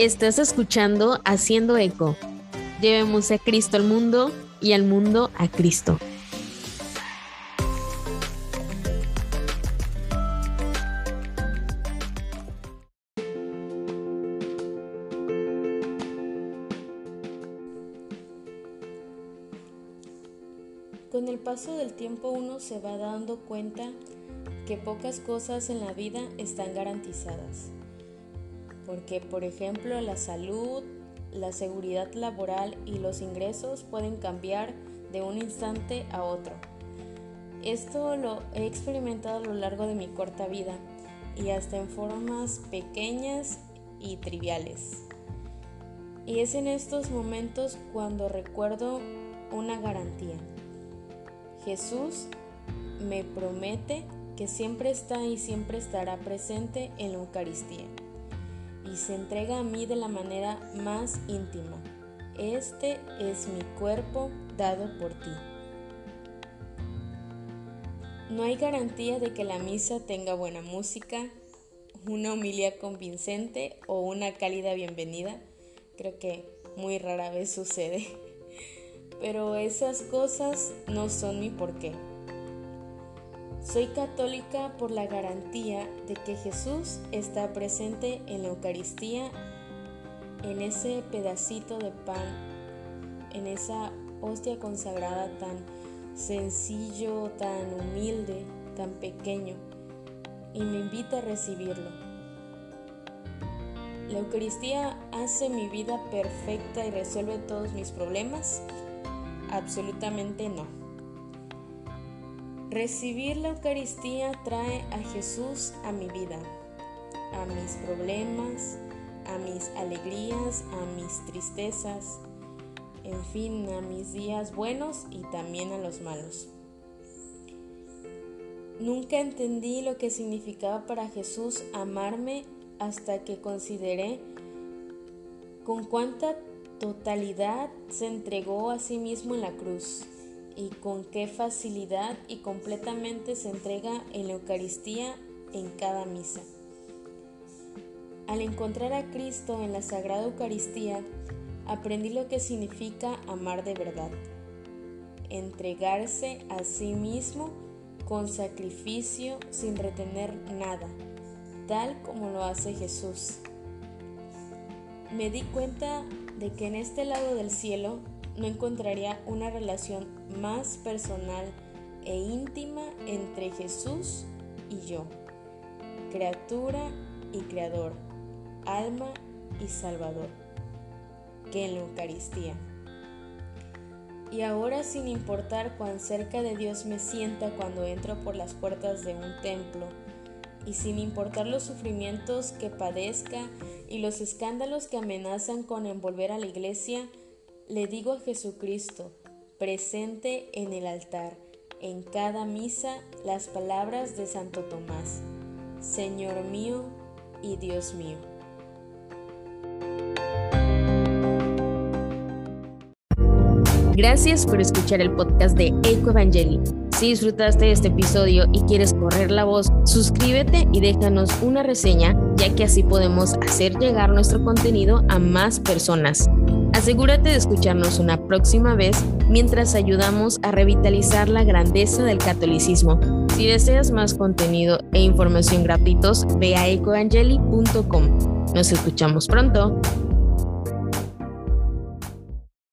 Estás escuchando Haciendo Eco. Llevemos a Cristo al mundo y al mundo a Cristo. Con el paso del tiempo uno se va dando cuenta que pocas cosas en la vida están garantizadas porque por ejemplo la salud, la seguridad laboral y los ingresos pueden cambiar de un instante a otro. Esto lo he experimentado a lo largo de mi corta vida y hasta en formas pequeñas y triviales. Y es en estos momentos cuando recuerdo una garantía. Jesús me promete que siempre está y siempre estará presente en la Eucaristía y se entrega a mí de la manera más íntima. Este es mi cuerpo dado por ti. No hay garantía de que la misa tenga buena música, una humilía convincente o una cálida bienvenida. Creo que muy rara vez sucede. Pero esas cosas no son mi porqué. Soy católica por la garantía de que Jesús está presente en la Eucaristía, en ese pedacito de pan, en esa hostia consagrada tan sencillo, tan humilde, tan pequeño, y me invita a recibirlo. ¿La Eucaristía hace mi vida perfecta y resuelve todos mis problemas? Absolutamente no. Recibir la Eucaristía trae a Jesús a mi vida, a mis problemas, a mis alegrías, a mis tristezas, en fin, a mis días buenos y también a los malos. Nunca entendí lo que significaba para Jesús amarme hasta que consideré con cuánta totalidad se entregó a sí mismo en la cruz y con qué facilidad y completamente se entrega en la Eucaristía en cada misa. Al encontrar a Cristo en la Sagrada Eucaristía, aprendí lo que significa amar de verdad, entregarse a sí mismo con sacrificio sin retener nada, tal como lo hace Jesús. Me di cuenta de que en este lado del cielo no encontraría una relación más personal e íntima entre Jesús y yo, criatura y creador, alma y salvador, que en la Eucaristía. Y ahora sin importar cuán cerca de Dios me sienta cuando entro por las puertas de un templo, y sin importar los sufrimientos que padezca y los escándalos que amenazan con envolver a la iglesia, le digo a Jesucristo, presente en el altar, en cada misa, las palabras de Santo Tomás, Señor mío y Dios mío. Gracias por escuchar el podcast de Eco Evangeli. Si disfrutaste este episodio y quieres correr la voz, suscríbete y déjanos una reseña, ya que así podemos hacer llegar nuestro contenido a más personas. Asegúrate de escucharnos una próxima vez mientras ayudamos a revitalizar la grandeza del catolicismo. Si deseas más contenido e información gratuitos, ve a ecoangeli.com. Nos escuchamos pronto.